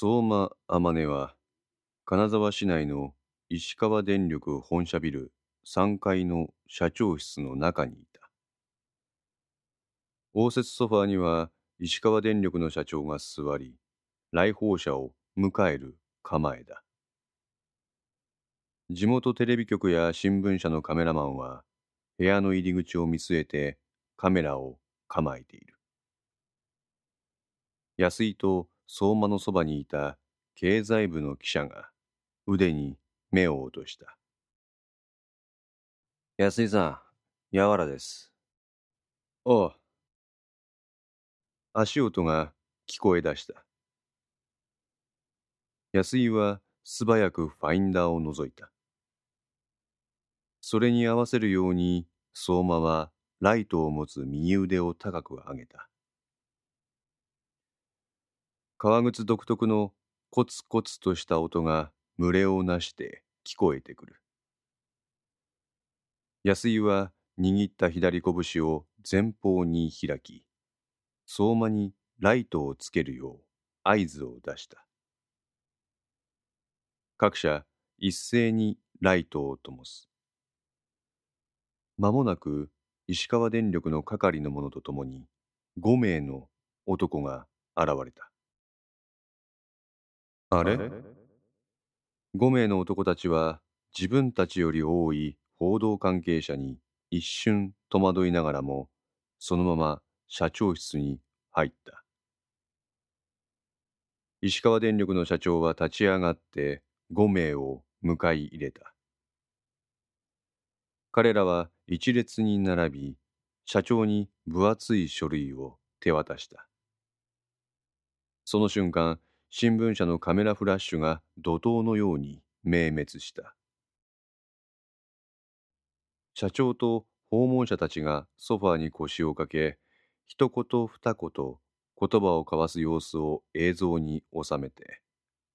相馬天音は、金沢市内の石川電力本社ビル3階の社長室の中にいた。応接ソファーには石川電力の社長が座り、来訪者を迎える構えだ。地元テレビ局や新聞社のカメラマンは、部屋の入り口を見据えてカメラを構えている。安井と相馬のそばにいた経済部の記者が腕に目を落とした。安井さん、やわらです。おう。足音が聞こえ出した。安井は素早くファインダーを覗いた。それに合わせるように相馬はライトを持つ右腕を高く上げた。革靴独特のコツコツとした音が群れをなして聞こえてくる。安井は握った左拳を前方に開き、相馬にライトをつけるよう合図を出した。各社一斉にライトを灯す。間もなく石川電力の係の者と共に5名の男が現れた。あれ ?5 名の男たちは自分たちより多い報道関係者に一瞬戸惑いながらもそのまま社長室に入った。石川電力の社長は立ち上がって5名を迎え入れた。彼らは一列に並び、社長に分厚い書類を手渡した。その瞬間、新聞社のカメラフラッシュが怒涛のように明滅した。社長と訪問者たちがソファーに腰をかけ、一言二言言葉を交わす様子を映像に収めて、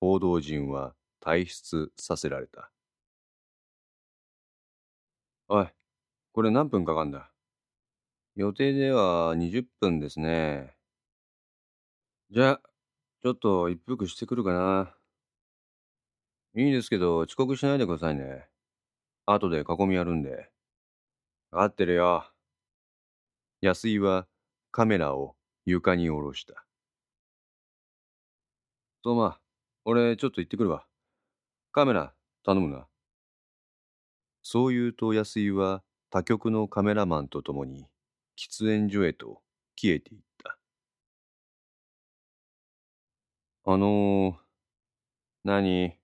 報道陣は退出させられた。おい、これ何分かかんだ？予定では20分ですね。じゃあ、ちょっと一服してくるかな。いいですけど、遅刻しないでくださいね。後で囲みやるんで。合ってるよ。安井はカメラを床に下ろした。相馬、俺ちょっと行ってくるわ。カメラ頼むな。そう言うと安井は他局のカメラマンと共に喫煙所へと消えていった。あのー、何？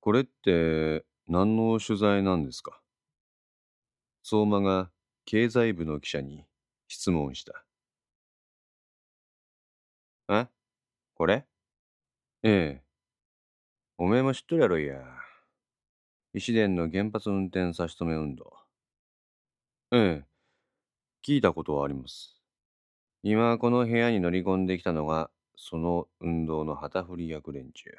これって何の取材なんですか？相馬が経済部の記者に質問した。え？これ？ええ。おめえも知っとるやろいや。石電の原発運転差し止め運動。ええ。聞いたことはあります。今この部屋に乗り込んできたのがその運動の旗振り役連中。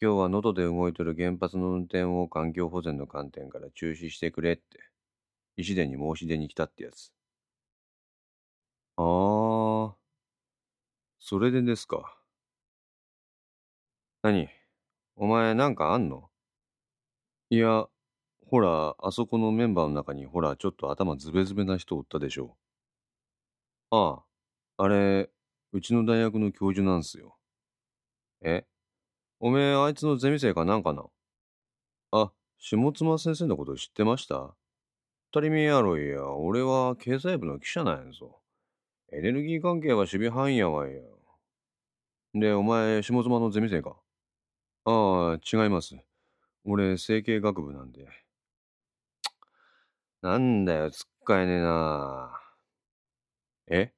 今日は能登で動いてる原発の運転を環境保全の観点から中止してくれって、石田に申し出に来たってやつ。ああ、それでですか。何？お前なんかあんの？いや、ほら、あそこのメンバーの中にほら、ちょっと頭ズベズベな人おったでしょ。ああ、あれ、うちの大学の教授なんすよ。え？おめえあいつのゼミ生かなんかな？あ、下妻先生のこと知ってました？当たり前やろいや。俺は経済部の記者なんやぞ。エネルギー関係は守備範囲やわいや。で、お前、下妻のゼミ生か？ああ、違います。俺、整形学部なんで。なんだよ、つっかえねえな。え？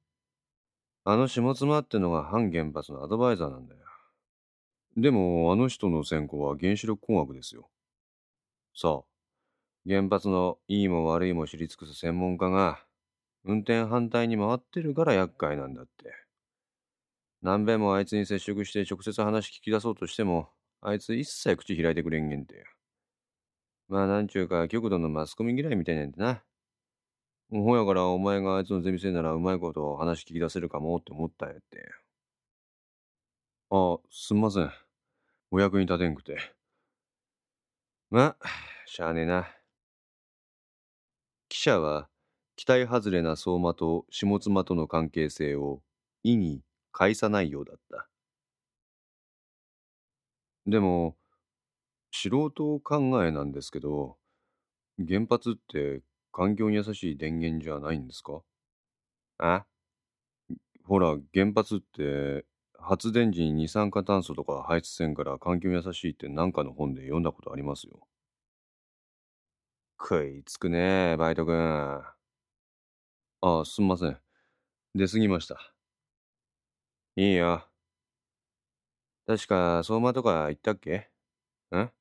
あの下妻ってのが反原発のアドバイザーなんだよ。でも、あの人の専攻は原子力工学ですよ。そう。原発のいいも悪いも知り尽くす専門家が、運転反対に回ってるから厄介なんだって。何べんもあいつに接触して直接話聞き出そうとしても、あいつ一切口開いてくれんげんて。まあなんちゅうか極度のマスコミ嫌いみたいなんてな。ほやからお前があいつのゼミ生ならうまいこと話聞き出せるかもって思ったんやって。あ、すんません。お役に立てんくて。まあ、しゃあねえな。記者は、期待外れな相馬と下妻との関係性を意に介さないようだった。でも、素人考えなんですけど、原発って環境に優しい電源じゃないんですか？あ？ほら、原発って発電時に二酸化炭素とか排出せんから環境に優しいってなんかの本で読んだことありますよ。食いつくねバイト君。ああ、すんません。出過ぎました。いいよ。確か、相馬とか言ったっけ？ん？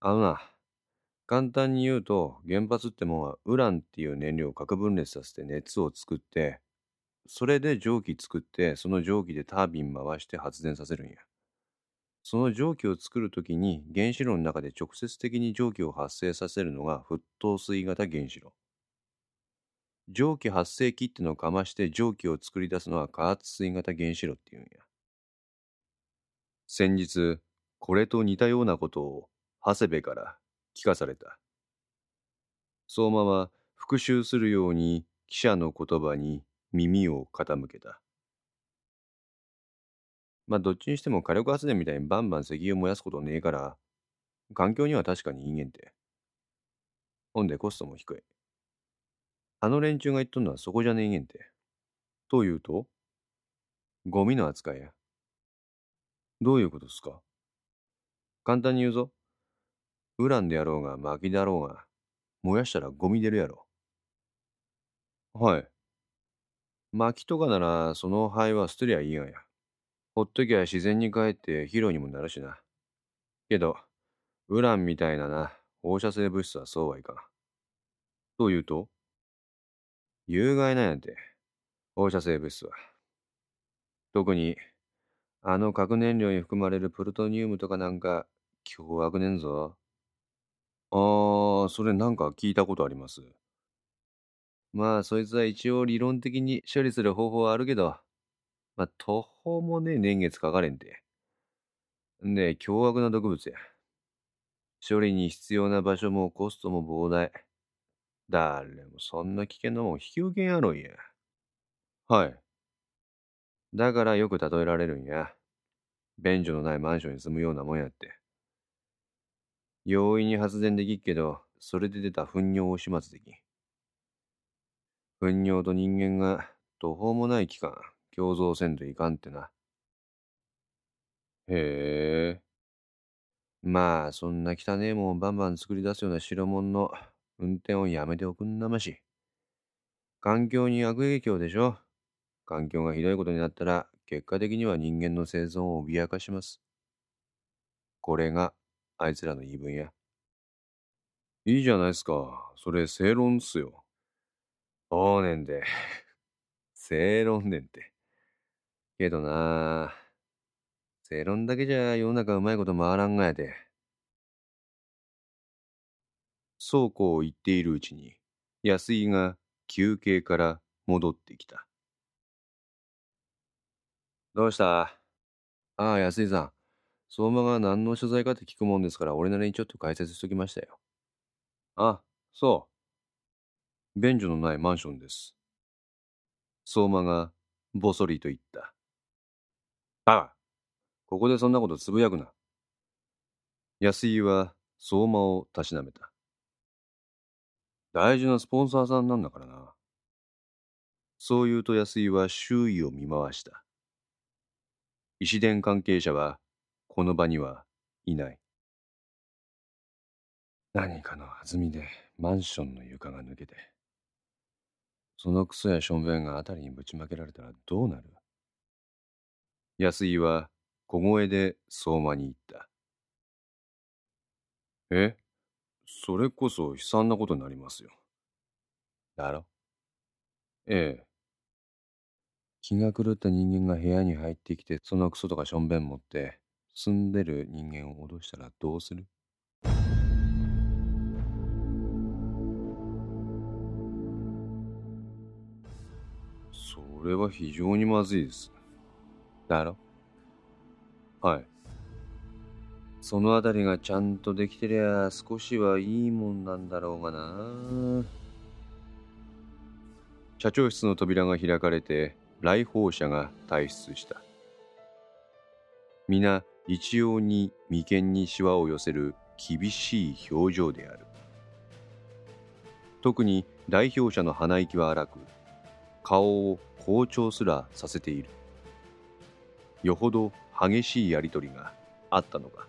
あのな、簡単に言うと、原発ってもんはウランっていう燃料を核分裂させて熱を作って、それで蒸気作って、その蒸気でタービン回して発電させるんや。その蒸気を作るときに原子炉の中で直接的に蒸気を発生させるのが沸騰水型原子炉。蒸気発生器ってのをかまして蒸気を作り出すのは加圧水型原子炉っていうんや。先日、これと似たようなことを長谷部から聞かされた。相馬は復習するように記者の言葉に耳を傾けた。まあどっちにしても火力発電みたいにバンバン石油燃やすことねえから、環境には確かにいいんげんて。ほんでコストも低い。あの連中が言っとんのはそこじゃねえげんて。というとゴミの扱いや。どういうことですか？簡単に言うぞ。ウランであろうが薪だろうが、燃やしたらゴミ出るやろ。はい。薪とかならその灰は捨てりゃいいがや。ほっときゃ自然に帰って肥料にもなるしな。けど、ウランみたいなな、放射性物質はそうはいかん。というと有害なんやて、放射性物質は。特にあの核燃料に含まれるプルトニウムとかなんか、凶悪ねんぞ。あー、それなんか聞いたことあります。まあ、そいつは一応理論的に処理する方法はあるけど、まあ、途方もねえ年月かかれんて。んで、凶悪な毒物や。処理に必要な場所もコストも膨大。誰もそんな危険なもん引き受けんやろいや。はい。だからよく例えられるんや。便所のないマンションに住むようなもんやって。容易に発電できっけど、それで出た糞尿を始末できん。糞尿と人間が途方もない期間共存せんといかんってな。へえ。まあ、そんな汚えもんをバンバン作り出すような白物の運転をやめておくんなまし。環境に悪影響でしょ。環境がひどいことになったら、結果的には人間の生存を脅かします。これが、あいつらの言い分や。いいじゃないっすか。それ正論っすよ。おうねんで。正論ねんて。けどな正論だけじゃ世の中うまいこと回らんがやで。そうこう言っているうちに、安井が休憩から戻ってきた。どうした？ああ、安井さん。相馬が何の取材かって聞くもんですから、俺なりにちょっと解説しときましたよ。あ、そう。便所のないマンションです。相馬がぼそりと言った。ああ、ここでそんなことつぶやくな。安井は相馬をたしなめた。大事なスポンサーさんなんだからな。そう言うと安井は周囲を見回した。石電関係者はこの場にはいない。何かの弾みでマンションの床が抜けて、そのクソやしょんべんが辺りにぶちまけられたらどうなる？安井は小声で相馬に言った。え？それこそ悲惨なことになりますよ。だろ？ええ。気が狂った人間が部屋に入ってきて、そのクソとかしょんべん持って、住んでる人間を脅したらどうする？それは非常にまずいです。だろ？はい。そのあたりがちゃんとできてりゃ少しはいいもんなんだろうがな。社長室の扉が開かれて来訪者が退出した。皆一様に眉間にシワを寄せる厳しい表情である。特に代表者の鼻息は荒く、顔を好調すらさせている。よほど激しいやりとりがあったのか。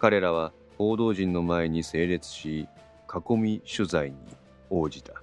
彼らは報道陣の前に整列し、囲み取材に応じた。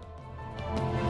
Bye.